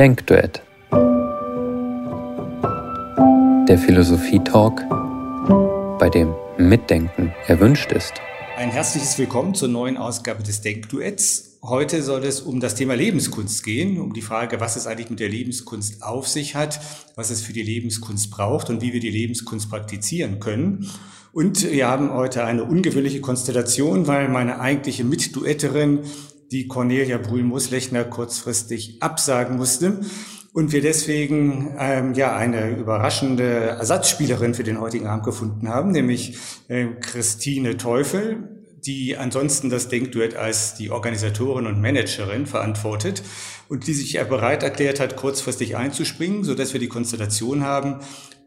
Denkduett. Der Philosophie-Talk, bei dem Mitdenken erwünscht ist. Ein herzliches Willkommen zur neuen Ausgabe des Denkduetts. Heute soll es um das Thema Lebenskunst gehen, um die Frage, was es eigentlich mit der Lebenskunst auf sich hat, was es für die Lebenskunst braucht und wie wir die Lebenskunst praktizieren können. Und wir haben heute eine ungewöhnliche Konstellation, weil meine eigentliche Mitduetterin die Cornelia Brühl-Muslechner kurzfristig absagen musste und wir deswegen ähm, ja eine überraschende Ersatzspielerin für den heutigen Abend gefunden haben, nämlich äh, Christine Teufel, die ansonsten das Denkduett als die Organisatorin und Managerin verantwortet und die sich ja bereit erklärt hat, kurzfristig einzuspringen, so dass wir die Konstellation haben,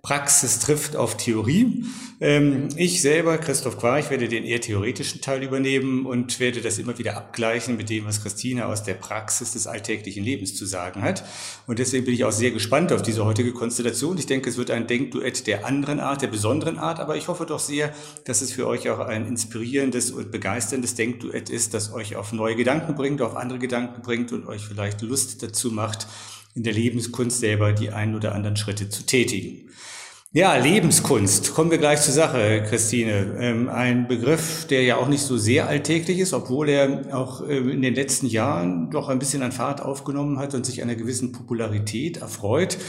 Praxis trifft auf Theorie. Ähm, ich selber, Christoph Quarch, werde den eher theoretischen Teil übernehmen und werde das immer wieder abgleichen mit dem, was Christine aus der Praxis des alltäglichen Lebens zu sagen hat. Und deswegen bin ich auch sehr gespannt auf diese heutige Konstellation. Ich denke, es wird ein Denkduett der anderen Art, der besonderen Art, aber ich hoffe doch sehr, dass es für euch auch ein inspirierendes und begeisterndes Denkduett ist, das euch auf neue Gedanken bringt, auf andere Gedanken bringt und euch vielleicht Lust dazu macht, in der Lebenskunst selber die einen oder anderen Schritte zu tätigen. Ja, Lebenskunst. Kommen wir gleich zur Sache, Christine. Ähm, ein Begriff, der ja auch nicht so sehr alltäglich ist, obwohl er auch ähm, in den letzten Jahren doch ein bisschen an Fahrt aufgenommen hat und sich einer gewissen Popularität erfreut.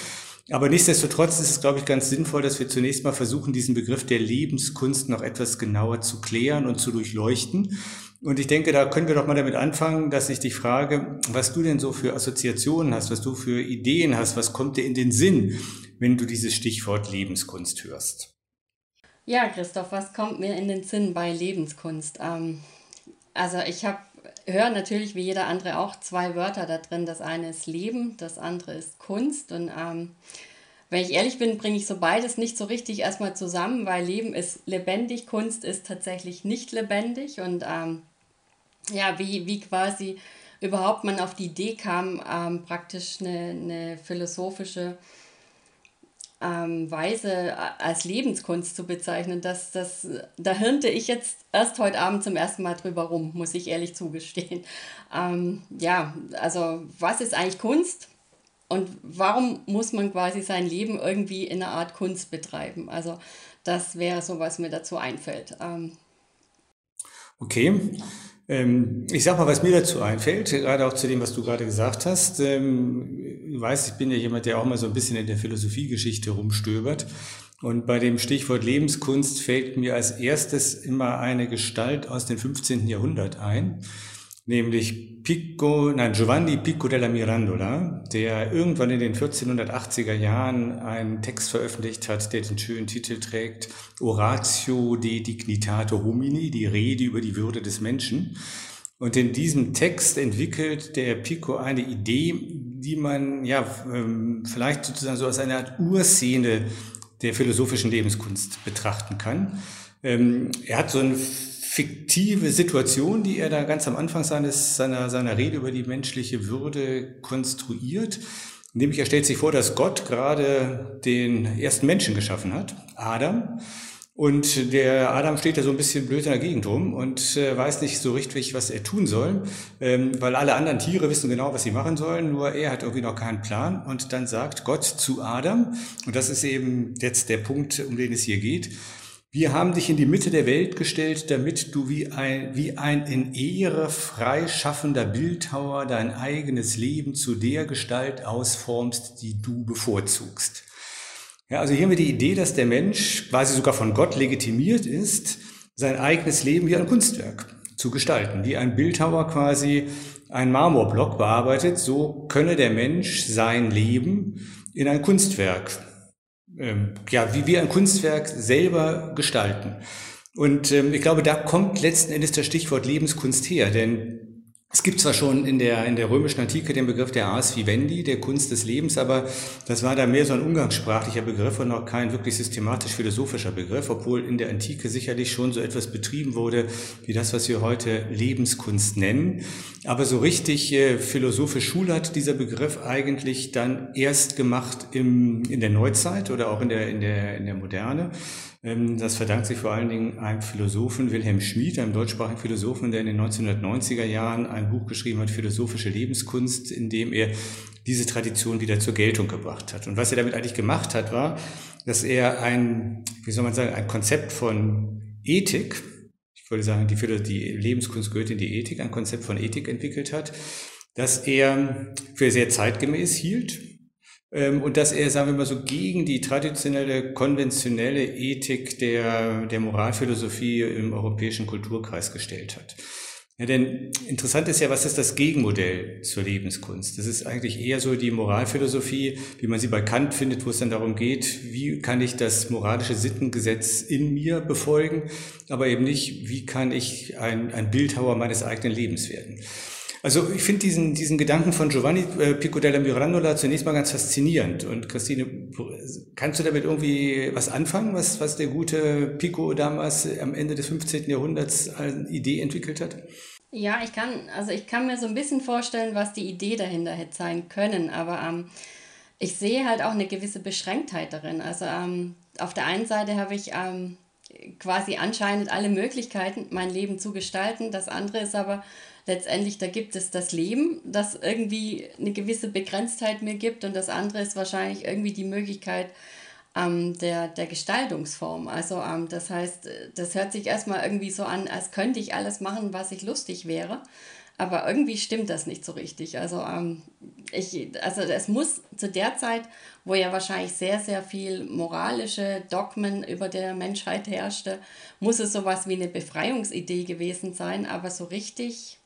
Aber nichtsdestotrotz ist es, glaube ich, ganz sinnvoll, dass wir zunächst mal versuchen, diesen Begriff der Lebenskunst noch etwas genauer zu klären und zu durchleuchten. Und ich denke, da können wir doch mal damit anfangen, dass ich dich frage, was du denn so für Assoziationen hast, was du für Ideen hast, was kommt dir in den Sinn, wenn du dieses Stichwort Lebenskunst hörst? Ja, Christoph, was kommt mir in den Sinn bei Lebenskunst? Ähm, also ich habe höre natürlich wie jeder andere auch zwei Wörter da drin. Das eine ist Leben, das andere ist Kunst. Und ähm, wenn ich ehrlich bin, bringe ich so beides nicht so richtig erstmal zusammen, weil Leben ist lebendig, Kunst ist tatsächlich nicht lebendig. Und ähm, ja, wie, wie quasi überhaupt man auf die Idee kam, ähm, praktisch eine, eine philosophische ähm, Weise als Lebenskunst zu bezeichnen, das, das, da hirnte ich jetzt erst heute Abend zum ersten Mal drüber rum, muss ich ehrlich zugestehen. Ähm, ja, also was ist eigentlich Kunst? Und warum muss man quasi sein Leben irgendwie in einer Art Kunst betreiben? Also das wäre so, was mir dazu einfällt. Ähm, okay. Ähm, ich sag mal, was mir dazu einfällt, gerade auch zu dem, was du gerade gesagt hast. Ähm, du weißt, ich bin ja jemand, der auch mal so ein bisschen in der Philosophiegeschichte rumstöbert. Und bei dem Stichwort Lebenskunst fällt mir als erstes immer eine Gestalt aus dem 15. Jahrhundert ein nämlich Pico, nein, Giovanni Pico della Mirandola, der irgendwann in den 1480er Jahren einen Text veröffentlicht hat, der den schönen Titel trägt Oratio de Dignitate Homini, die Rede über die Würde des Menschen. Und in diesem Text entwickelt der Pico eine Idee, die man ja ähm, vielleicht sozusagen so als eine Art Urszene der philosophischen Lebenskunst betrachten kann. Ähm, er hat so ein fiktive Situation, die er da ganz am Anfang seines, seiner, seiner Rede über die menschliche Würde konstruiert. Nämlich er stellt sich vor, dass Gott gerade den ersten Menschen geschaffen hat, Adam. Und der Adam steht da so ein bisschen blöd in der Gegend rum und äh, weiß nicht so richtig, was er tun soll, ähm, weil alle anderen Tiere wissen genau, was sie machen sollen, nur er hat irgendwie noch keinen Plan. Und dann sagt Gott zu Adam, und das ist eben jetzt der Punkt, um den es hier geht, wir haben dich in die Mitte der Welt gestellt, damit du wie ein, wie ein in Ehre freischaffender Bildhauer dein eigenes Leben zu der Gestalt ausformst, die du bevorzugst. Ja, also hier haben wir die Idee, dass der Mensch quasi sogar von Gott legitimiert ist, sein eigenes Leben wie ein Kunstwerk zu gestalten, wie ein Bildhauer quasi einen Marmorblock bearbeitet, so könne der Mensch sein Leben in ein Kunstwerk ähm, ja, wie wir ein Kunstwerk selber gestalten. Und ähm, ich glaube, da kommt letzten Endes das Stichwort Lebenskunst her, denn es gibt zwar schon in der, in der römischen Antike den Begriff der Ars Vivendi, der Kunst des Lebens, aber das war da mehr so ein umgangssprachlicher Begriff und noch kein wirklich systematisch philosophischer Begriff, obwohl in der Antike sicherlich schon so etwas betrieben wurde, wie das, was wir heute Lebenskunst nennen. Aber so richtig äh, philosophisch hat dieser Begriff eigentlich dann erst gemacht im, in der Neuzeit oder auch in der, in der, in der Moderne. Ähm, das verdankt sich vor allen Dingen einem Philosophen, Wilhelm Schmid, einem deutschsprachigen Philosophen, der in den 1990er Jahren ein Buch geschrieben hat, Philosophische Lebenskunst, in dem er diese Tradition wieder zur Geltung gebracht hat. Und was er damit eigentlich gemacht hat, war, dass er ein, wie soll man sagen, ein Konzept von Ethik, ich würde sagen, die, die Lebenskunst gehört in die Ethik, ein Konzept von Ethik entwickelt hat, das er für sehr zeitgemäß hielt und dass er, sagen wir mal so, gegen die traditionelle, konventionelle Ethik der, der Moralphilosophie im europäischen Kulturkreis gestellt hat. Ja, denn interessant ist ja, was ist das Gegenmodell zur Lebenskunst? Das ist eigentlich eher so die Moralphilosophie, wie man sie bei Kant findet, wo es dann darum geht, wie kann ich das moralische Sittengesetz in mir befolgen, aber eben nicht, wie kann ich ein, ein Bildhauer meines eigenen Lebens werden. Also ich finde diesen, diesen Gedanken von Giovanni äh, Pico della Mirandola zunächst mal ganz faszinierend. Und Christine, kannst du damit irgendwie was anfangen, was, was der gute Pico damals am Ende des 15. Jahrhunderts als Idee entwickelt hat? Ja, ich kann, also ich kann mir so ein bisschen vorstellen, was die Idee dahinter hätte sein können, aber ähm, ich sehe halt auch eine gewisse Beschränktheit darin. Also ähm, auf der einen Seite habe ich ähm, quasi anscheinend alle Möglichkeiten, mein Leben zu gestalten. Das andere ist aber letztendlich, da gibt es das Leben, das irgendwie eine gewisse Begrenztheit mir gibt und das andere ist wahrscheinlich irgendwie die Möglichkeit ähm, der, der Gestaltungsform. Also ähm, das heißt, das hört sich erstmal irgendwie so an, als könnte ich alles machen, was ich lustig wäre. Aber irgendwie stimmt das nicht so richtig. Also, ähm, ich, also es muss zu der Zeit, wo ja wahrscheinlich sehr, sehr viel moralische Dogmen über der Menschheit herrschte, muss es sowas wie eine Befreiungsidee gewesen sein. Aber so richtig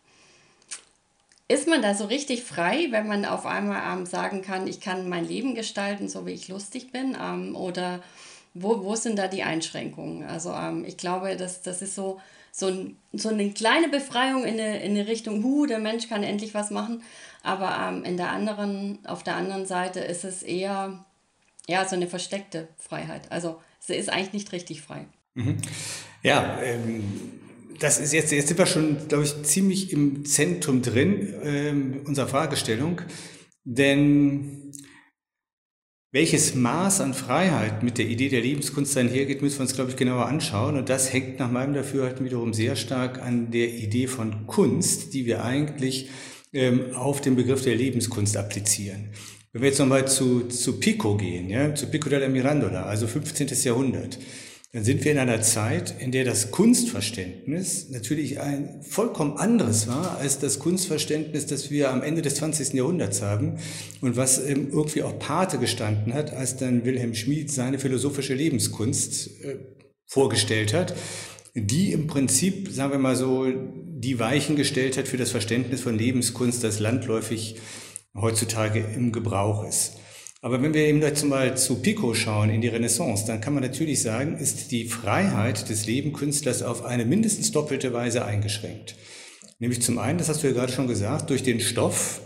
ist man da so richtig frei, wenn man auf einmal ähm, sagen kann, ich kann mein Leben gestalten, so wie ich lustig bin? Ähm, oder wo, wo sind da die Einschränkungen? Also ähm, ich glaube, das, das ist so, so, ein, so eine kleine Befreiung in eine, in eine Richtung, hu, der Mensch kann endlich was machen. Aber ähm, in der anderen, auf der anderen Seite ist es eher ja, so eine versteckte Freiheit. Also sie ist eigentlich nicht richtig frei. Mhm. Ja, ähm, das ist jetzt, jetzt sind wir schon, glaube ich, ziemlich im Zentrum drin ähm, unserer Fragestellung. Denn welches Maß an Freiheit mit der Idee der Lebenskunst einhergeht, müssen wir uns, glaube ich, genauer anschauen. Und das hängt nach meinem Dafürhalten wiederum sehr stark an der Idee von Kunst, die wir eigentlich ähm, auf den Begriff der Lebenskunst applizieren. Wenn wir jetzt nochmal zu, zu Pico gehen, ja, zu Pico della Mirandola, also 15. Jahrhundert, dann sind wir in einer Zeit, in der das Kunstverständnis natürlich ein vollkommen anderes war als das Kunstverständnis, das wir am Ende des 20. Jahrhunderts haben und was irgendwie auch Pate gestanden hat, als dann Wilhelm Schmid seine philosophische Lebenskunst äh, vorgestellt hat, die im Prinzip, sagen wir mal so, die Weichen gestellt hat für das Verständnis von Lebenskunst, das landläufig heutzutage im Gebrauch ist. Aber wenn wir eben dazu mal zu Pico schauen, in die Renaissance, dann kann man natürlich sagen, ist die Freiheit des Lebenkünstlers auf eine mindestens doppelte Weise eingeschränkt. Nämlich zum einen, das hast du ja gerade schon gesagt, durch den Stoff,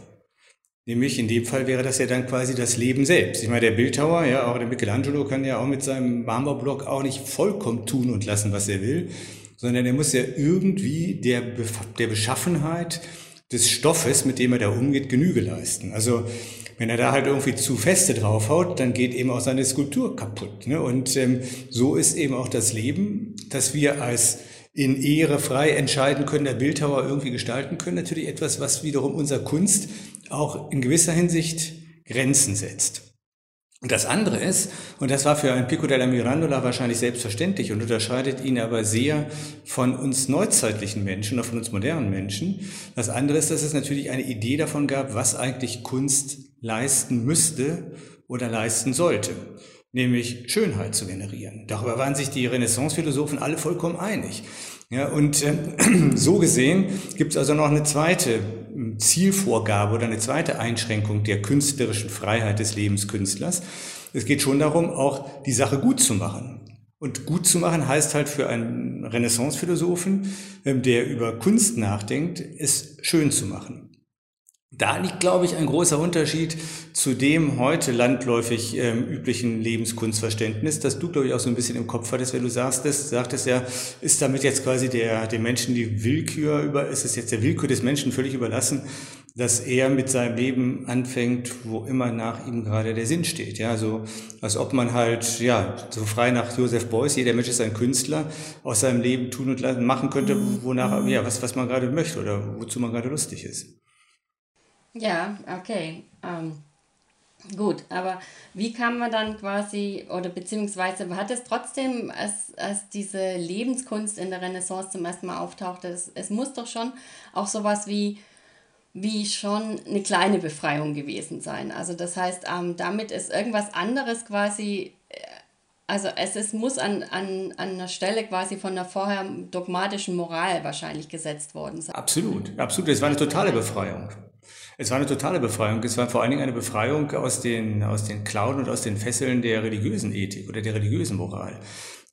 Nämlich in dem Fall wäre das ja dann quasi das Leben selbst. Ich meine, der Bildhauer, ja, auch der Michelangelo kann ja auch mit seinem Marmorblock auch nicht vollkommen tun und lassen, was er will, sondern er muss ja irgendwie der, der Beschaffenheit des Stoffes, mit dem er da umgeht, Genüge leisten. Also wenn er da halt irgendwie zu feste draufhaut, dann geht eben auch seine Skulptur kaputt. Ne? Und ähm, so ist eben auch das Leben, dass wir als in Ehre frei entscheiden können, der Bildhauer irgendwie gestalten können, natürlich etwas, was wiederum unserer Kunst auch in gewisser Hinsicht Grenzen setzt. Und das andere ist, und das war für einen Pico della Mirandola wahrscheinlich selbstverständlich und unterscheidet ihn aber sehr von uns neuzeitlichen Menschen oder von uns modernen Menschen. Das andere ist, dass es natürlich eine Idee davon gab, was eigentlich Kunst leisten müsste oder leisten sollte, nämlich Schönheit zu generieren. Darüber waren sich die Renaissance-Philosophen alle vollkommen einig. Ja, und äh, so gesehen gibt es also noch eine zweite hm, Zielvorgabe oder eine zweite Einschränkung der künstlerischen Freiheit des Lebenskünstlers. Es geht schon darum, auch die Sache gut zu machen. Und gut zu machen heißt halt für einen Renaissance-Philosophen, ähm, der über Kunst nachdenkt, es schön zu machen. Da liegt, glaube ich, ein großer Unterschied zu dem heute landläufig ähm, üblichen Lebenskunstverständnis, das du, glaube ich, auch so ein bisschen im Kopf hattest, wenn du sagst, das, sagtest ja, ist damit jetzt quasi der, dem Menschen die Willkür über, ist es jetzt der Willkür des Menschen völlig überlassen, dass er mit seinem Leben anfängt, wo immer nach ihm gerade der Sinn steht. Ja, so, als ob man halt, ja, so frei nach Joseph Beuys, jeder Mensch ist ein Künstler, aus seinem Leben tun und machen könnte, wonach, ja, was, was man gerade möchte oder wozu man gerade lustig ist. Ja, okay. Ähm, gut, aber wie kann man dann quasi, oder beziehungsweise hat es trotzdem, als, als diese Lebenskunst in der Renaissance zum ersten Mal auftauchte, es, es muss doch schon auch sowas wie, wie schon eine kleine Befreiung gewesen sein. Also das heißt, ähm, damit ist irgendwas anderes quasi äh, also es, es muss an, an, an einer Stelle quasi von der vorher dogmatischen Moral wahrscheinlich gesetzt worden sein. Absolut, absolut. Es war eine totale Befreiung. Es war eine totale Befreiung. Es war vor allen Dingen eine Befreiung aus den, aus den Klauen und aus den Fesseln der religiösen Ethik oder der religiösen Moral.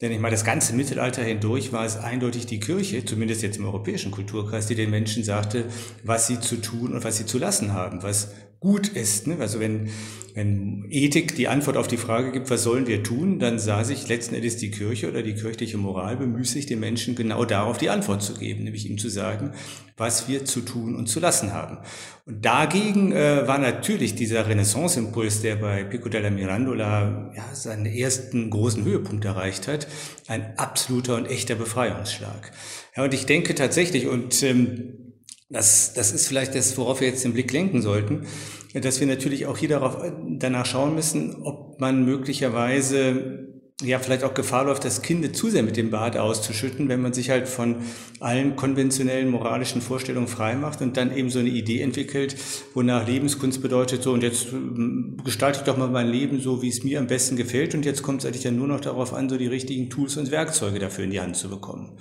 Denn ich meine, das ganze Mittelalter hindurch war es eindeutig die Kirche, zumindest jetzt im europäischen Kulturkreis, die den Menschen sagte, was sie zu tun und was sie zu lassen haben, was gut ist. Ne? Also wenn, wenn Ethik die Antwort auf die Frage gibt, was sollen wir tun, dann sah sich letzten Endes die Kirche oder die kirchliche Moral bemüht sich, den Menschen genau darauf die Antwort zu geben, nämlich ihm zu sagen, was wir zu tun und zu lassen haben. Und dagegen äh, war natürlich dieser Renaissance-Impuls, der bei Pico della Mirandola ja, seinen ersten großen Höhepunkt erreicht hat, ein absoluter und echter Befreiungsschlag. Ja, und ich denke tatsächlich, und ähm, das, das ist vielleicht das, worauf wir jetzt den Blick lenken sollten, dass wir natürlich auch hier darauf, danach schauen müssen, ob man möglicherweise ja vielleicht auch Gefahr läuft, das Kind zu sehr mit dem Bad auszuschütten, wenn man sich halt von allen konventionellen moralischen Vorstellungen frei macht und dann eben so eine Idee entwickelt, wonach Lebenskunst bedeutet, so und jetzt ähm, gestalte ich doch mal mein Leben so, wie es mir am besten gefällt und jetzt kommt es eigentlich dann nur noch darauf an, so die richtigen Tools und Werkzeuge dafür in die Hand zu bekommen.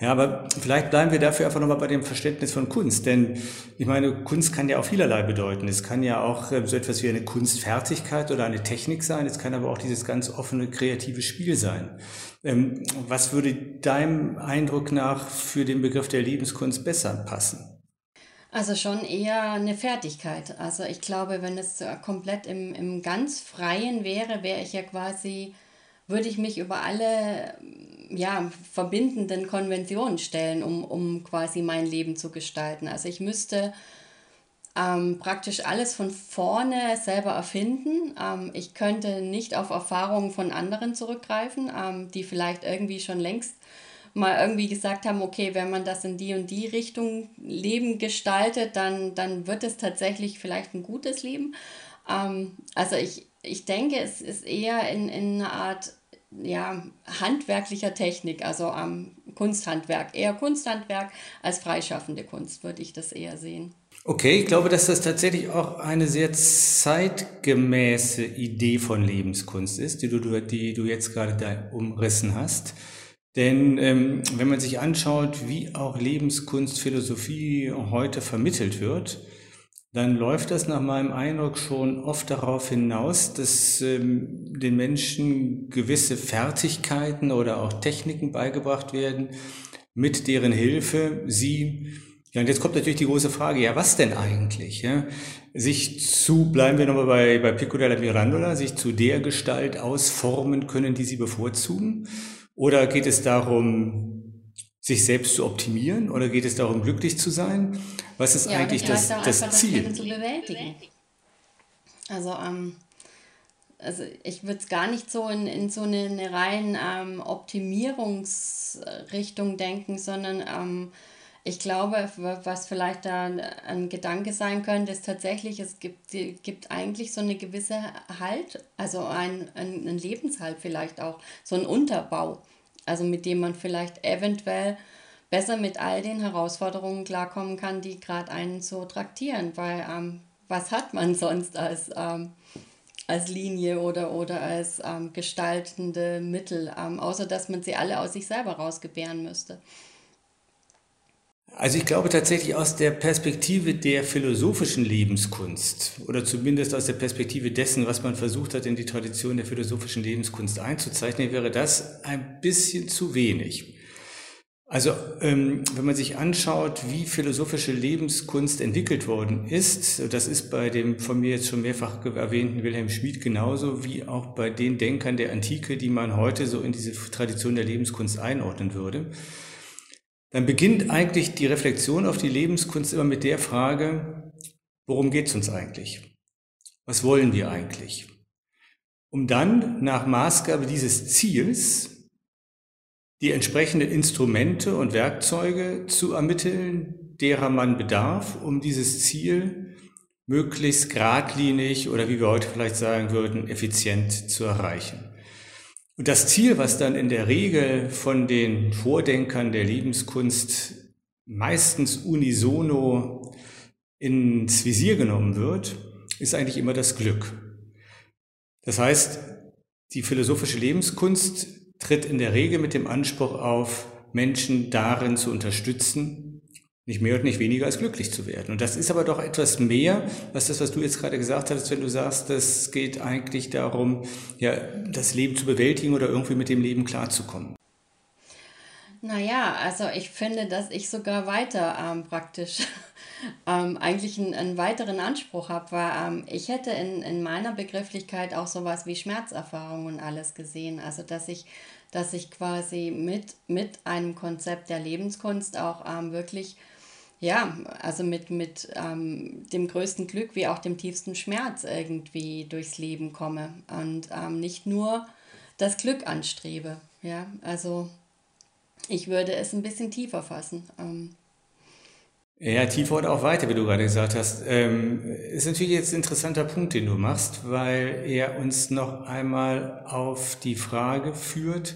Ja, aber vielleicht bleiben wir dafür einfach nochmal bei dem Verständnis von Kunst, denn ich meine, Kunst kann ja auch vielerlei bedeuten. Es kann ja auch ähm, so etwas wie eine Kunstfertigkeit oder eine Technik sein, es kann aber auch dieses ganz offene, kreative Spiel sein. Ähm, was würde deinem Eindruck nach für den Begriff der Lebenskunst besser passen? Also schon eher eine Fertigkeit. Also ich glaube, wenn es komplett im, im ganz Freien wäre, wäre ich ja quasi, würde ich mich über alle ja, verbindenden Konventionen stellen, um, um quasi mein Leben zu gestalten. Also ich müsste ähm, praktisch alles von vorne selber erfinden. Ähm, ich könnte nicht auf Erfahrungen von anderen zurückgreifen, ähm, die vielleicht irgendwie schon längst mal irgendwie gesagt haben, okay, wenn man das in die und die Richtung Leben gestaltet, dann, dann wird es tatsächlich vielleicht ein gutes Leben. Ähm, also ich, ich denke, es ist eher in, in einer Art ja, handwerklicher Technik, also am Kunsthandwerk, eher Kunsthandwerk als freischaffende Kunst, würde ich das eher sehen. Okay, ich glaube, dass das tatsächlich auch eine sehr zeitgemäße Idee von Lebenskunst ist, die du, die du jetzt gerade da umrissen hast. Denn ähm, wenn man sich anschaut, wie auch Lebenskunstphilosophie heute vermittelt wird, dann läuft das nach meinem Eindruck schon oft darauf hinaus, dass ähm, den Menschen gewisse Fertigkeiten oder auch Techniken beigebracht werden, mit deren Hilfe sie ja, und jetzt kommt natürlich die große Frage, ja, was denn eigentlich? Ja? Sich zu, bleiben wir nochmal bei, bei Pico della Mirandola, sich zu der Gestalt ausformen können, die sie bevorzugen? Oder geht es darum, sich selbst zu optimieren? Oder geht es darum, glücklich zu sein? Was ist ja, eigentlich das, das Ziel? Das zu bewältigen. Also, ähm, also ich würde es gar nicht so in, in so eine, eine rein ähm, Optimierungsrichtung denken, sondern ähm, ich glaube, was vielleicht da ein Gedanke sein könnte, ist tatsächlich, es gibt, gibt eigentlich so eine gewisse Halt, also ein, ein, Lebenshalt vielleicht auch, so ein Unterbau, also mit dem man vielleicht eventuell besser mit all den Herausforderungen klarkommen kann, die gerade einen so traktieren, weil ähm, was hat man sonst als, ähm, als Linie oder, oder als ähm, gestaltende Mittel, ähm, außer dass man sie alle aus sich selber rausgebären müsste. Also ich glaube tatsächlich aus der Perspektive der philosophischen Lebenskunst oder zumindest aus der Perspektive dessen, was man versucht hat, in die Tradition der philosophischen Lebenskunst einzuzeichnen, wäre das ein bisschen zu wenig. Also ähm, wenn man sich anschaut, wie philosophische Lebenskunst entwickelt worden ist, das ist bei dem von mir jetzt schon mehrfach erwähnten Wilhelm Schmid genauso wie auch bei den Denkern der Antike, die man heute so in diese Tradition der Lebenskunst einordnen würde, dann beginnt eigentlich die Reflexion auf die Lebenskunst immer mit der Frage, worum geht es uns eigentlich? Was wollen wir eigentlich? Um dann nach Maßgabe dieses Ziels die entsprechenden Instrumente und Werkzeuge zu ermitteln, derer man bedarf, um dieses Ziel möglichst geradlinig oder wie wir heute vielleicht sagen würden, effizient zu erreichen. Und das Ziel, was dann in der Regel von den Vordenkern der Lebenskunst meistens unisono ins Visier genommen wird, ist eigentlich immer das Glück. Das heißt, die philosophische Lebenskunst tritt in der Regel mit dem Anspruch auf, Menschen darin zu unterstützen, nicht mehr und nicht weniger als glücklich zu werden. Und das ist aber doch etwas mehr, was das, was du jetzt gerade gesagt hast, wenn du sagst, das geht eigentlich darum, ja, das Leben zu bewältigen oder irgendwie mit dem Leben klarzukommen. Naja, also ich finde, dass ich sogar weiter ähm, praktisch ähm, eigentlich einen, einen, weiteren Anspruch habe, weil ähm, ich hätte in, in meiner Begrifflichkeit auch sowas wie Schmerzerfahrung und alles gesehen. Also dass ich, dass ich quasi mit, mit einem Konzept der Lebenskunst auch ähm, wirklich, ja, also mit, mit ähm, dem größten Glück wie auch dem tiefsten Schmerz irgendwie durchs Leben komme und ähm, nicht nur das Glück anstrebe. Ja, also ich würde es ein bisschen tiefer fassen. Ähm. Ja, tiefer oder auch weiter, wie du gerade gesagt hast. Ähm, ist natürlich jetzt ein interessanter Punkt, den du machst, weil er uns noch einmal auf die Frage führt,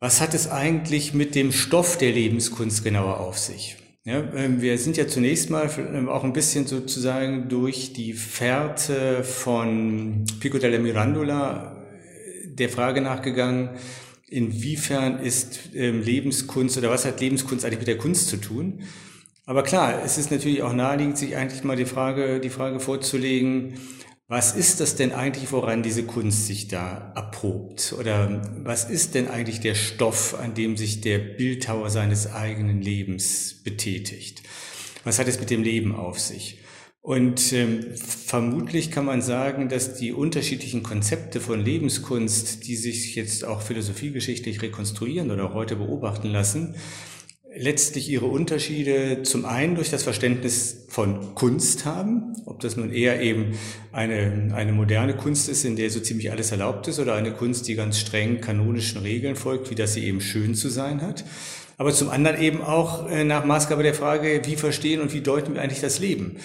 was hat es eigentlich mit dem Stoff der Lebenskunst genauer auf sich? Ja, ähm, wir sind ja zunächst mal ähm, auch ein bisschen sozusagen durch die Fährte von Pico della Mirandola äh, der Frage nachgegangen, inwiefern ist ähm, Lebenskunst oder was hat Lebenskunst eigentlich mit der Kunst zu tun? Aber klar, es ist natürlich auch naheliegend, sich eigentlich mal die Frage, die Frage vorzulegen, was ist das denn eigentlich, woran diese Kunst sich da erprobt? Oder was ist denn eigentlich der Stoff, an dem sich der Bildhauer seines eigenen Lebens betätigt? Was hat es mit dem Leben auf sich? Und ähm, vermutlich kann man sagen, dass die unterschiedlichen Konzepte von Lebenskunst, die sich jetzt auch philosophiegeschichtlich rekonstruieren oder heute beobachten lassen, letztlich ihre Unterschiede zum einen durch das Verständnis von Kunst haben, ob das nun eher eben eine, eine moderne Kunst ist, in der so ziemlich alles erlaubt ist, oder eine Kunst, die ganz streng kanonischen Regeln folgt, wie dass sie eben schön zu sein hat. Aber zum anderen eben auch äh, nach Maßgabe der Frage, wie verstehen und wie deuten wir eigentlich das Leben?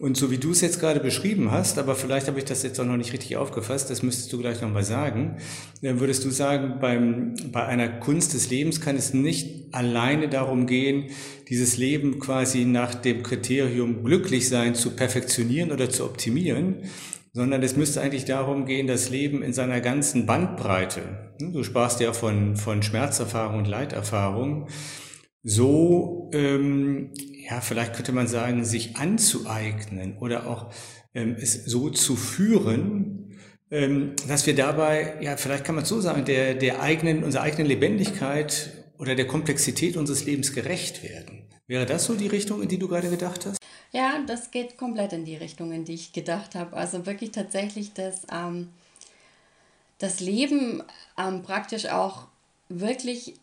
Und so wie du es jetzt gerade beschrieben hast, aber vielleicht habe ich das jetzt auch noch nicht richtig aufgefasst, das müsstest du gleich nochmal sagen, dann würdest du sagen, beim, bei einer Kunst des Lebens kann es nicht alleine darum gehen, dieses Leben quasi nach dem Kriterium glücklich sein zu perfektionieren oder zu optimieren, sondern es müsste eigentlich darum gehen, das Leben in seiner ganzen Bandbreite, du sprachst ja von, von Schmerzerfahrung und Leiterfahrung, so ähm, ja, vielleicht könnte man sagen, sich anzueignen oder auch ähm, es so zu führen, ähm, dass wir dabei, ja, vielleicht kann man so sagen, der, der eigenen, unserer eigenen Lebendigkeit oder der Komplexität unseres Lebens gerecht werden. Wäre das so die Richtung, in die du gerade gedacht hast? Ja, das geht komplett in die Richtung, in die ich gedacht habe. Also wirklich tatsächlich das, ähm, das Leben ähm, praktisch auch wirklich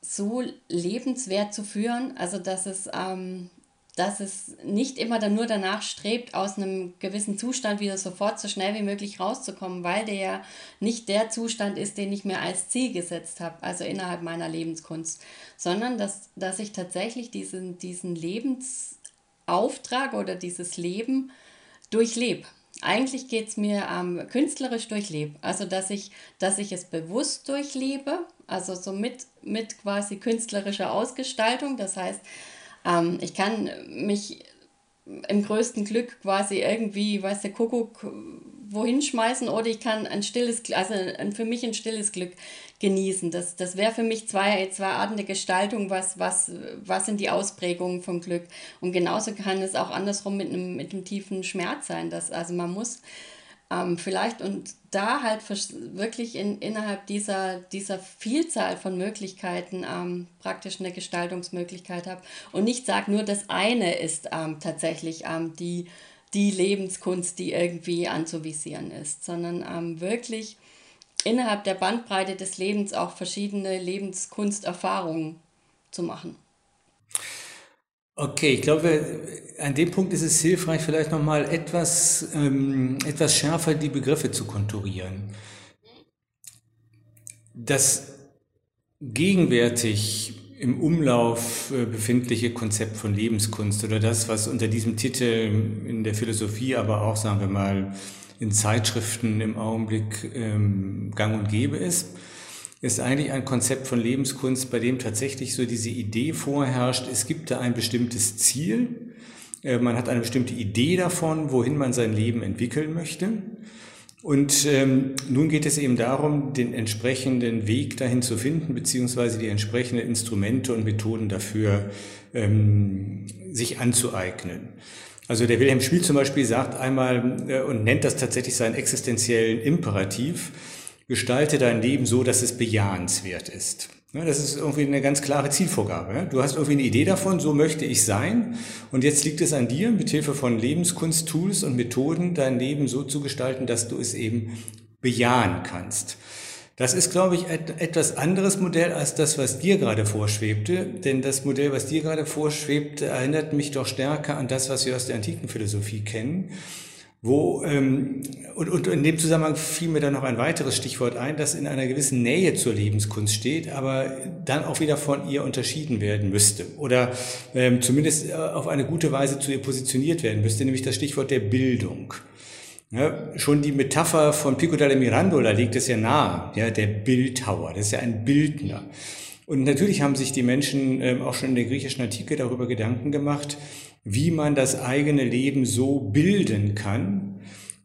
so lebenswert zu führen, also dass es, ähm, dass es nicht immer dann nur danach strebt, aus einem gewissen Zustand wieder sofort so schnell wie möglich rauszukommen, weil der ja nicht der Zustand ist, den ich mir als Ziel gesetzt habe, also innerhalb meiner Lebenskunst, sondern dass, dass ich tatsächlich diesen, diesen Lebensauftrag oder dieses Leben durchlebe eigentlich geht es mir ähm, künstlerisch durchlebe. Also dass ich, dass ich es bewusst durchlebe, also so mit, mit quasi künstlerischer Ausgestaltung. Das heißt, ähm, ich kann mich im größten Glück quasi irgendwie, weiß der Kuckuck, wohin schmeißen oder ich kann ein stilles, also ein, für mich ein stilles Glück genießen. Das, das wäre für mich zwei, zwei Arten der Gestaltung, was, was, was sind die Ausprägungen von Glück. Und genauso kann es auch andersrum mit einem, mit einem tiefen Schmerz sein. Dass, also man muss ähm, vielleicht und da halt wirklich in, innerhalb dieser, dieser Vielzahl von Möglichkeiten ähm, praktisch eine Gestaltungsmöglichkeit habe und nicht sage, nur das eine ist ähm, tatsächlich ähm, die, die Lebenskunst, die irgendwie anzuvisieren ist, sondern ähm, wirklich innerhalb der Bandbreite des Lebens auch verschiedene Lebenskunsterfahrungen zu machen. Okay, ich glaube, an dem Punkt ist es hilfreich, vielleicht nochmal etwas, ähm, etwas schärfer die Begriffe zu konturieren. Das gegenwärtig im Umlauf äh, befindliche Konzept von Lebenskunst oder das, was unter diesem Titel in der Philosophie, aber auch, sagen wir mal, in Zeitschriften im Augenblick ähm, gang und gäbe ist, ist eigentlich ein Konzept von Lebenskunst, bei dem tatsächlich so diese Idee vorherrscht, es gibt da ein bestimmtes Ziel, äh, man hat eine bestimmte Idee davon, wohin man sein Leben entwickeln möchte. Und ähm, nun geht es eben darum, den entsprechenden Weg dahin zu finden, beziehungsweise die entsprechenden Instrumente und Methoden dafür ähm, sich anzueignen. Also der Wilhelm Schmid zum Beispiel sagt einmal äh, und nennt das tatsächlich seinen existenziellen Imperativ, gestalte dein Leben so, dass es bejahenswert ist. Das ist irgendwie eine ganz klare Zielvorgabe. Du hast irgendwie eine Idee davon, so möchte ich sein. Und jetzt liegt es an dir, mit Hilfe von Lebenskunst-Tools und Methoden, dein Leben so zu gestalten, dass du es eben bejahen kannst. Das ist, glaube ich, etwas anderes Modell als das, was dir gerade vorschwebte. Denn das Modell, was dir gerade vorschwebt, erinnert mich doch stärker an das, was wir aus der antiken Philosophie kennen wo, ähm, und, und in dem Zusammenhang fiel mir dann noch ein weiteres Stichwort ein, das in einer gewissen Nähe zur Lebenskunst steht, aber dann auch wieder von ihr unterschieden werden müsste oder ähm, zumindest äh, auf eine gute Weise zu ihr positioniert werden müsste, nämlich das Stichwort der Bildung. Ja, schon die Metapher von Pico della Mirandola liegt es ja nahe, ja, der Bildhauer, das ist ja ein Bildner. Und natürlich haben sich die Menschen ähm, auch schon in der griechischen Antike darüber Gedanken gemacht, wie man das eigene Leben so bilden kann,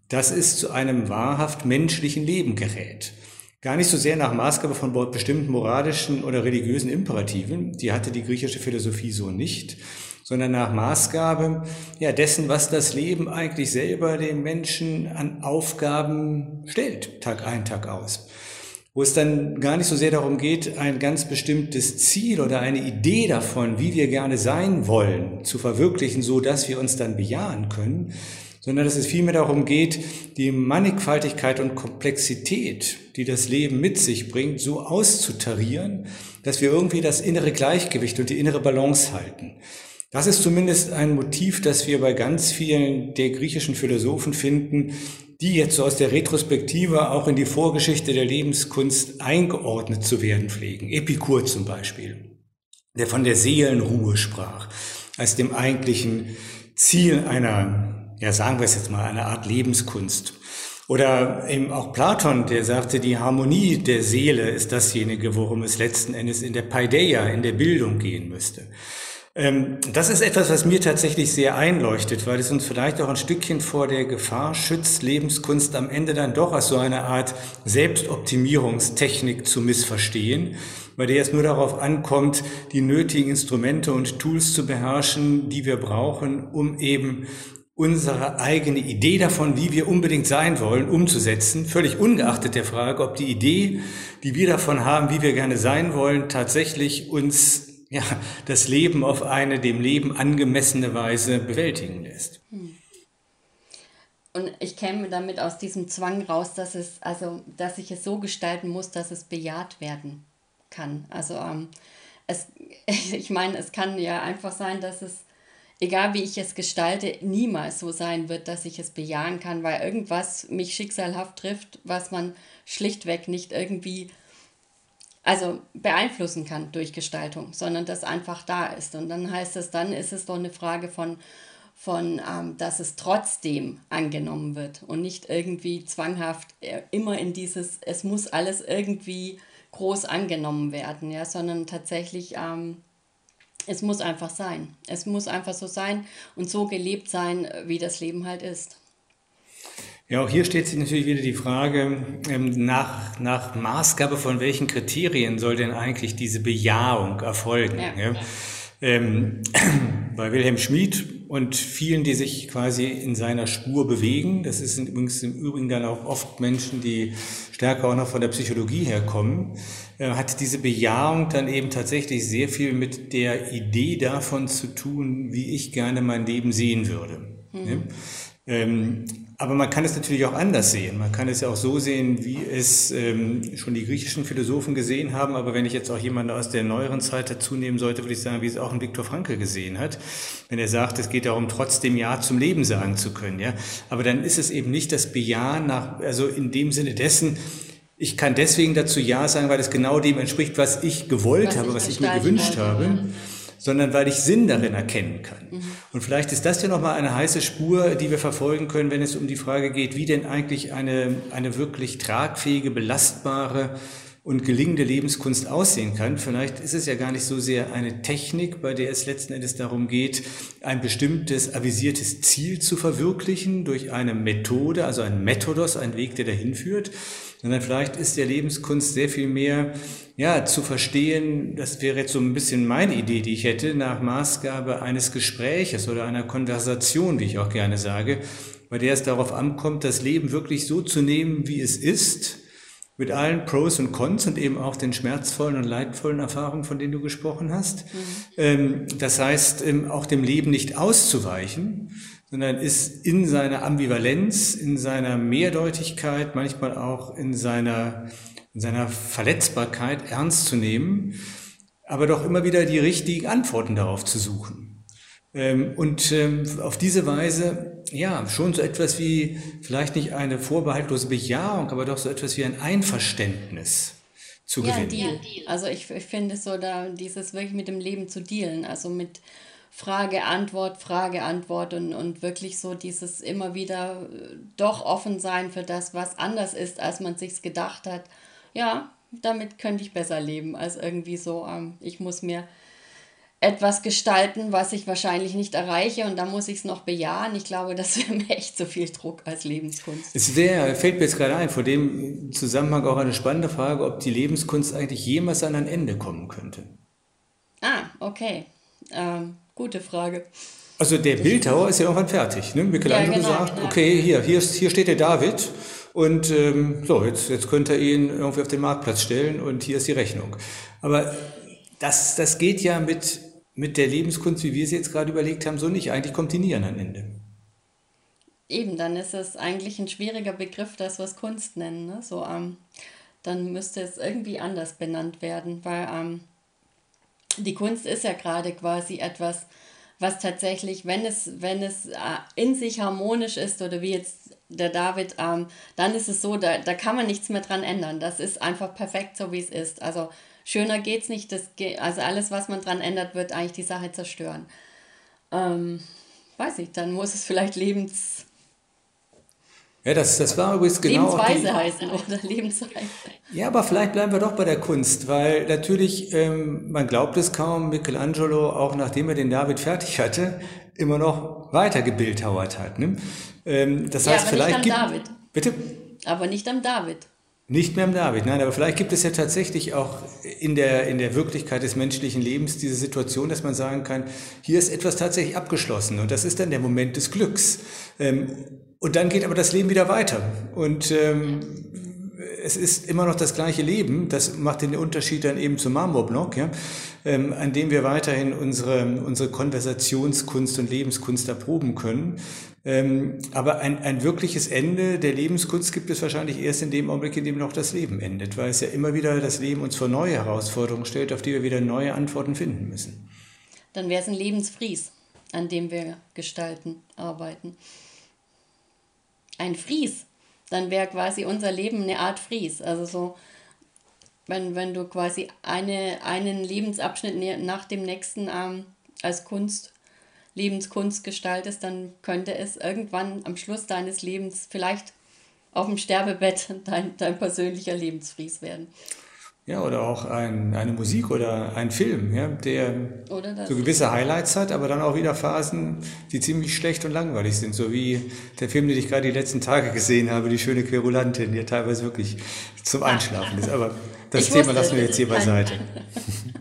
dass es zu einem wahrhaft menschlichen Leben gerät. Gar nicht so sehr nach Maßgabe von bestimmten moralischen oder religiösen Imperativen, die hatte die griechische Philosophie so nicht, sondern nach Maßgabe ja, dessen, was das Leben eigentlich selber dem Menschen an Aufgaben stellt, Tag ein, Tag aus wo es dann gar nicht so sehr darum geht, ein ganz bestimmtes Ziel oder eine Idee davon, wie wir gerne sein wollen, zu verwirklichen, so dass wir uns dann bejahen können, sondern dass es vielmehr darum geht, die Mannigfaltigkeit und Komplexität, die das Leben mit sich bringt, so auszutarieren, dass wir irgendwie das innere Gleichgewicht und die innere Balance halten. Das ist zumindest ein Motiv, das wir bei ganz vielen der griechischen Philosophen finden, die jetzt so aus der Retrospektive auch in die Vorgeschichte der Lebenskunst eingeordnet zu werden pflegen. Epikur zum Beispiel, der von der Seelenruhe sprach, als dem eigentlichen Ziel einer, ja sagen wir es jetzt mal, einer Art Lebenskunst. Oder eben auch Platon, der sagte, die Harmonie der Seele ist dasjenige, worum es letzten Endes in der Paideia, in der Bildung gehen müsste. Ähm, das ist etwas, was mir tatsächlich sehr einleuchtet, weil es uns vielleicht auch ein Stückchen vor der Gefahr schützt, Lebenskunst am Ende dann doch als so eine Art Selbstoptimierungstechnik zu missverstehen, bei der es nur darauf ankommt, die nötigen Instrumente und Tools zu beherrschen, die wir brauchen, um eben unsere eigene Idee davon, wie wir unbedingt sein wollen, umzusetzen, völlig ungeachtet der Frage, ob die Idee, die wir davon haben, wie wir gerne sein wollen, tatsächlich uns ja, das Leben auf eine dem Leben angemessene Weise bewältigen lässt. Hm. Und ich käme damit aus diesem Zwang raus, dass es, also, dass ich es so gestalten muss, dass es bejaht werden kann. Also ähm, es, ich meine, es kann ja einfach sein, dass es, egal wie ich es gestalte, niemals so sein wird, dass ich es bejahen kann, weil irgendwas mich schicksalhaft trifft, was man schlichtweg nicht irgendwie also beeinflussen kann durch Gestaltung, sondern das einfach da ist. Und dann heißt es, dann ist es doch eine Frage von, von ähm, dass es trotzdem angenommen wird und nicht irgendwie zwanghaft äh, immer in dieses, es muss alles irgendwie groß angenommen werden, ja, sondern tatsächlich, ähm, es muss einfach sein. Es muss einfach so sein und so gelebt sein, wie das Leben halt ist. Ja, auch hier steht sich natürlich wieder die Frage, ähm, nach, nach Maßgabe von welchen Kriterien soll denn eigentlich diese Bejahung erfolgen? Ja. Ja? Ähm, bei Wilhelm Schmid und vielen, die sich quasi in seiner Spur bewegen. Das sind übrigens im Übrigen dann auch oft Menschen, die stärker auch noch von der Psychologie herkommen, äh, hat diese Bejahung dann eben tatsächlich sehr viel mit der Idee davon zu tun, wie ich gerne mein Leben sehen würde. Mhm. Ähm, aber man kann es natürlich auch anders sehen. Man kann es ja auch so sehen, wie es ähm, schon die griechischen Philosophen gesehen haben. Aber wenn ich jetzt auch jemanden aus der neueren Zeit dazu nehmen sollte, würde ich sagen, wie es auch ein Viktor Frankl gesehen hat. Wenn er sagt, es geht darum, trotzdem Ja zum Leben sagen zu können. Ja, aber dann ist es eben nicht das Bejahen nach, also in dem Sinne dessen, ich kann deswegen dazu Ja sagen, weil es genau dem entspricht, was ich gewollt was habe, was ich mir gewünscht wollte, habe. Ja sondern weil ich Sinn darin erkennen kann. Mhm. Und vielleicht ist das ja nochmal eine heiße Spur, die wir verfolgen können, wenn es um die Frage geht, wie denn eigentlich eine, eine wirklich tragfähige, belastbare und gelingende Lebenskunst aussehen kann. Vielleicht ist es ja gar nicht so sehr eine Technik, bei der es letzten Endes darum geht, ein bestimmtes avisiertes Ziel zu verwirklichen durch eine Methode, also ein Methodos, ein Weg, der dahin führt, sondern vielleicht ist der Lebenskunst sehr viel mehr ja, zu verstehen, das wäre jetzt so ein bisschen meine Idee, die ich hätte, nach Maßgabe eines Gespräches oder einer Konversation, wie ich auch gerne sage, bei der es darauf ankommt, das Leben wirklich so zu nehmen, wie es ist, mit allen Pros und Cons und eben auch den schmerzvollen und leidvollen Erfahrungen, von denen du gesprochen hast. Mhm. Ähm, das heißt, ähm, auch dem Leben nicht auszuweichen, sondern ist in seiner Ambivalenz, in seiner Mehrdeutigkeit, manchmal auch in seiner in seiner Verletzbarkeit ernst zu nehmen, aber doch immer wieder die richtigen Antworten darauf zu suchen. Ähm, und ähm, auf diese Weise, ja, schon so etwas wie, vielleicht nicht eine vorbehaltlose Bejahung, aber doch so etwas wie ein Einverständnis zu gewinnen. Ja, Deal. Also ich, ich finde so da dieses wirklich mit dem Leben zu dealen, also mit Frage, Antwort, Frage, Antwort und, und wirklich so dieses immer wieder äh, doch offen sein für das, was anders ist, als man sich's gedacht hat ja, damit könnte ich besser leben, als irgendwie so, ähm, ich muss mir etwas gestalten, was ich wahrscheinlich nicht erreiche und da muss ich es noch bejahen. Ich glaube, das wäre mir echt zu viel Druck als Lebenskunst. Es wäre, fällt mir jetzt gerade ein, vor dem Zusammenhang auch eine spannende Frage, ob die Lebenskunst eigentlich jemals an ein Ende kommen könnte. Ah, okay. Ähm, gute Frage. Also der Bildhauer ist ja irgendwann fertig. Ne? Michelangelo ja, genau, sagt, genau. okay, hier, hier, hier steht der David und ähm, so, jetzt, jetzt könnt ihr ihn irgendwie auf den Marktplatz stellen und hier ist die Rechnung. Aber das, das geht ja mit, mit der Lebenskunst, wie wir sie jetzt gerade überlegt haben, so nicht. Eigentlich kommt die nie an ein Ende. Eben, dann ist es eigentlich ein schwieriger Begriff, das was Kunst nennen. Ne? So, ähm, dann müsste es irgendwie anders benannt werden, weil ähm, die Kunst ist ja gerade quasi etwas, was tatsächlich, wenn es, wenn es äh, in sich harmonisch ist oder wie jetzt der David, ähm, dann ist es so, da, da kann man nichts mehr dran ändern. Das ist einfach perfekt so, wie es ist. Also schöner geht's nicht. Das geht, also alles, was man dran ändert, wird eigentlich die Sache zerstören. Ähm, weiß ich, dann muss es vielleicht Lebens... Ja, das, das war übrigens genau. Lebensweise die, heißen oder Lebensweise. Ja, aber vielleicht bleiben wir doch bei der Kunst, weil natürlich, ähm, man glaubt es kaum, Michelangelo, auch nachdem er den David fertig hatte, immer noch weiter gebildhauert hat. Ne? Ähm, das ja, heißt, aber vielleicht nicht am gibt, David. Bitte? Aber nicht am David. Nicht mehr am David, nein, aber vielleicht gibt es ja tatsächlich auch in der, in der Wirklichkeit des menschlichen Lebens diese Situation, dass man sagen kann, hier ist etwas tatsächlich abgeschlossen und das ist dann der Moment des Glücks. Ähm, und dann geht aber das Leben wieder weiter. Und ähm, es ist immer noch das gleiche Leben, das macht den Unterschied dann eben zum Marmorblock, ja, ähm, an dem wir weiterhin unsere, unsere Konversationskunst und Lebenskunst erproben können. Ähm, aber ein, ein wirkliches Ende der Lebenskunst gibt es wahrscheinlich erst in dem Augenblick, in dem noch das Leben endet, weil es ja immer wieder das Leben uns vor neue Herausforderungen stellt, auf die wir wieder neue Antworten finden müssen. Dann wäre es ein Lebensfries, an dem wir gestalten, arbeiten. Ein Fries, dann wäre quasi unser Leben eine Art Fries. Also so, wenn, wenn du quasi eine, einen Lebensabschnitt nach dem nächsten ähm, als Kunst Lebenskunst gestaltest, dann könnte es irgendwann am Schluss deines Lebens vielleicht auf dem Sterbebett dein, dein persönlicher Lebensfries werden. Ja, oder auch ein, eine Musik oder ein Film, ja, der so gewisse Highlights hat, aber dann auch wieder Phasen, die ziemlich schlecht und langweilig sind. So wie der Film, den ich gerade die letzten Tage gesehen habe, Die schöne Querulantin, der teilweise wirklich zum Einschlafen ist. Aber das ich Thema lassen wir jetzt hier beiseite.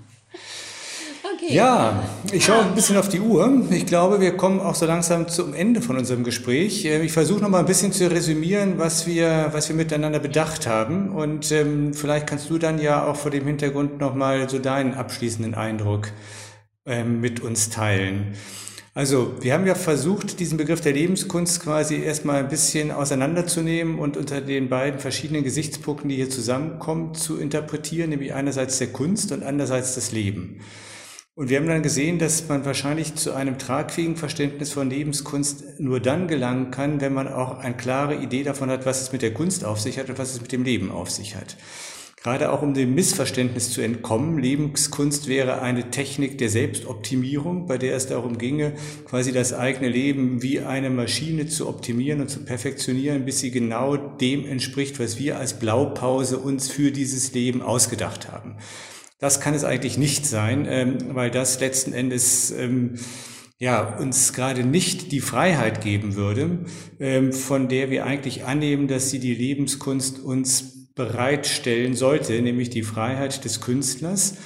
okay, Ja, ich schaue ein bisschen auf die Uhr. Ich glaube, wir kommen auch so langsam zum Ende von unserem Gespräch. Ähm, ich versuche noch mal ein bisschen zu resümieren, was wir, was wir miteinander bedacht haben. Und ähm, vielleicht kannst du dann ja auch vor dem Hintergrund noch mal so deinen abschließenden Eindruck ähm, mit uns teilen. Also, wir haben ja versucht, diesen Begriff der Lebenskunst quasi erstmal ein bisschen auseinanderzunehmen und unter den beiden verschiedenen Gesichtspunkten, die hier zusammenkommen, zu interpretieren, nämlich einerseits der Kunst und andererseits das Leben. Und wir haben dann gesehen, dass man wahrscheinlich zu einem tragfähigen Verständnis von Lebenskunst nur dann gelangen kann, wenn man auch eine klare Idee davon hat, was es mit der Kunst auf sich hat und was es mit dem Leben auf sich hat. Gerade auch um dem Missverständnis zu entkommen, Lebenskunst wäre eine Technik der Selbstoptimierung, bei der es darum ginge, quasi das eigene Leben wie eine Maschine zu optimieren und zu perfektionieren, bis sie genau dem entspricht, was wir als Blaupause uns für dieses Leben ausgedacht haben. Das kann es eigentlich nicht sein, ähm, weil das letzten Endes ähm, ja, uns gerade nicht die Freiheit geben würde, ähm, von der wir eigentlich annehmen, dass sie die Lebenskunst uns bereitstellen sollte, nämlich die Freiheit des Künstlers,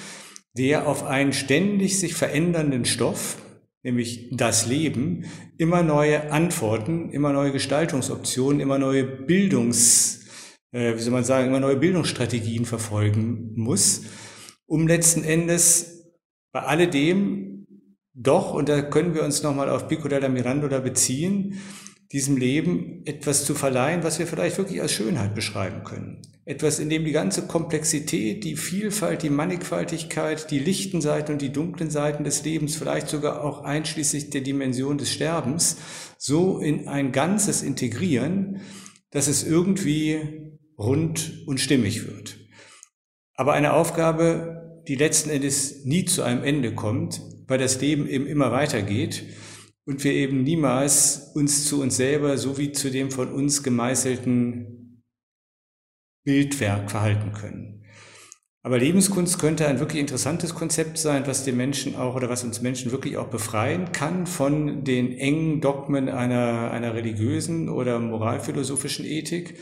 der auf einen ständig sich verändernden Stoff, nämlich das Leben, immer neue Antworten, immer neue Gestaltungsoptionen, immer neue Bildungs, äh, wie soll man sagen, immer neue Bildungsstrategien verfolgen muss, um letzten Endes bei alledem doch, und da können wir uns nochmal auf Pico della Mirandola beziehen, diesem Leben etwas zu verleihen, was wir vielleicht wirklich als Schönheit beschreiben können. Etwas, in dem die ganze Komplexität, die Vielfalt, die Mannigfaltigkeit, die lichten Seiten und die dunklen Seiten des Lebens, vielleicht sogar auch einschließlich der Dimension des Sterbens, so in ein Ganzes integrieren, dass es irgendwie rund und stimmig wird. Aber eine Aufgabe, die letzten Endes nie zu einem Ende kommt, weil das Leben eben immer weitergeht und wir eben niemals uns zu uns selber sowie zu dem von uns gemeißelten Bildwerk verhalten können. Aber Lebenskunst könnte ein wirklich interessantes Konzept sein, was den Menschen auch oder was uns Menschen wirklich auch befreien kann von den engen Dogmen einer, einer religiösen oder moralphilosophischen Ethik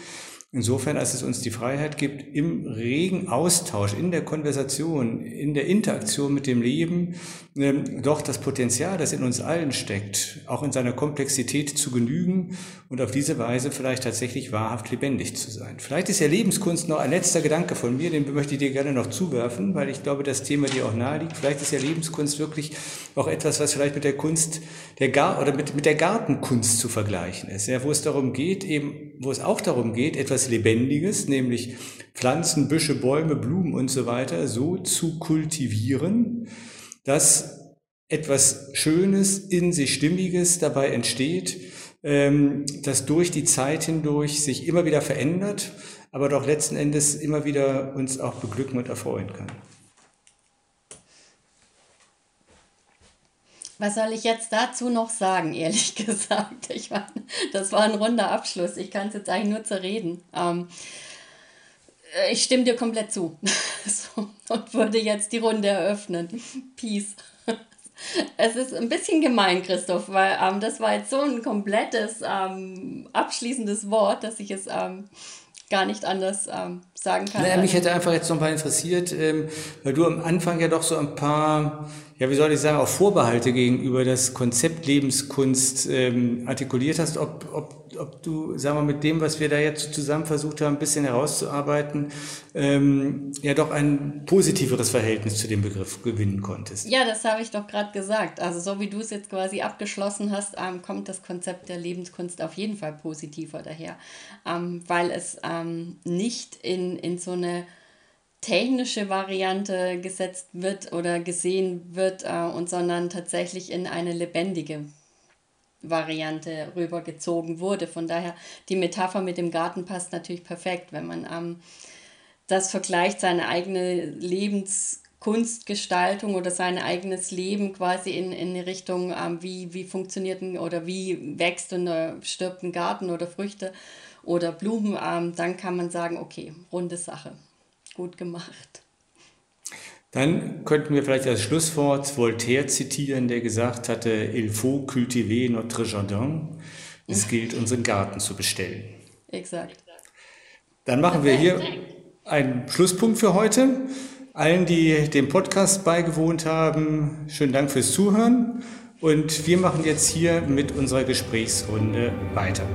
Insofern, als es uns die Freiheit gibt, im regen Austausch, in der Konversation, in der Interaktion mit dem Leben, ähm, doch das Potenzial, das in uns allen steckt, auch in seiner Komplexität zu genügen und auf diese Weise vielleicht tatsächlich wahrhaft lebendig zu sein. Vielleicht ist ja Lebenskunst noch ein letzter Gedanke von mir, den möchte ich dir gerne noch zuwerfen, weil ich glaube, das Thema dir auch nahe liegt. Vielleicht ist ja Lebenskunst wirklich auch etwas, was vielleicht mit der Kunst der Gar oder mit, mit der Gartenkunst zu vergleichen ist, ja, wo es darum geht, eben, wo es auch darum geht, etwas Lebendiges, nämlich Pflanzen, Büsche, Bäume, Blumen und so weiter, so zu kultivieren, dass etwas Schönes, in sich Stimmiges dabei entsteht, ähm, das durch die Zeit hindurch sich immer wieder verändert, aber doch letzten Endes immer wieder uns auch beglücken und erfreuen kann. Was soll ich jetzt dazu noch sagen, ehrlich gesagt? Ich meine, das war ein runder Abschluss. Ich kann es jetzt eigentlich nur zerreden. Ähm, äh, ich stimme dir komplett zu. so, und würde jetzt die Runde eröffnen. Peace. Es ist ein bisschen gemein, Christoph, weil ähm, das war jetzt so ein komplettes ähm, abschließendes Wort, dass ich es ähm, gar nicht anders ähm, sagen kann. Naja, mich hätte einfach jetzt noch mal interessiert, ähm, weil du am Anfang ja doch so ein paar ja, wie soll ich sagen, auch Vorbehalte gegenüber das Konzept Lebenskunst ähm, artikuliert hast, ob, ob, ob du, sagen wir, mit dem, was wir da jetzt zusammen versucht haben, ein bisschen herauszuarbeiten, ähm, ja doch ein positiveres Verhältnis zu dem Begriff gewinnen konntest. Ja, das habe ich doch gerade gesagt. Also so wie du es jetzt quasi abgeschlossen hast, ähm, kommt das Konzept der Lebenskunst auf jeden Fall positiver daher, ähm, weil es ähm, nicht in, in so eine technische Variante gesetzt wird oder gesehen wird äh, und sondern tatsächlich in eine lebendige Variante rübergezogen wurde. Von daher, die Metapher mit dem Garten passt natürlich perfekt, wenn man ähm, das vergleicht, seine eigene Lebenskunstgestaltung oder sein eigenes Leben quasi in, in Richtung, ähm, wie, wie funktioniert ein, oder wie wächst und äh, stirbt ein Garten oder Früchte oder Blumen, ähm, dann kann man sagen, okay, runde Sache gut gemacht. Dann könnten wir vielleicht als Schlusswort Voltaire zitieren, der gesagt hatte, il faut cultiver notre jardin. Es gilt, unseren Garten zu bestellen. Exakt. Dann machen wir hier einen Schlusspunkt für heute. allen, die dem Podcast beigewohnt haben, schönen Dank fürs Zuhören. Und wir machen jetzt hier mit unserer Gesprächsrunde weiter.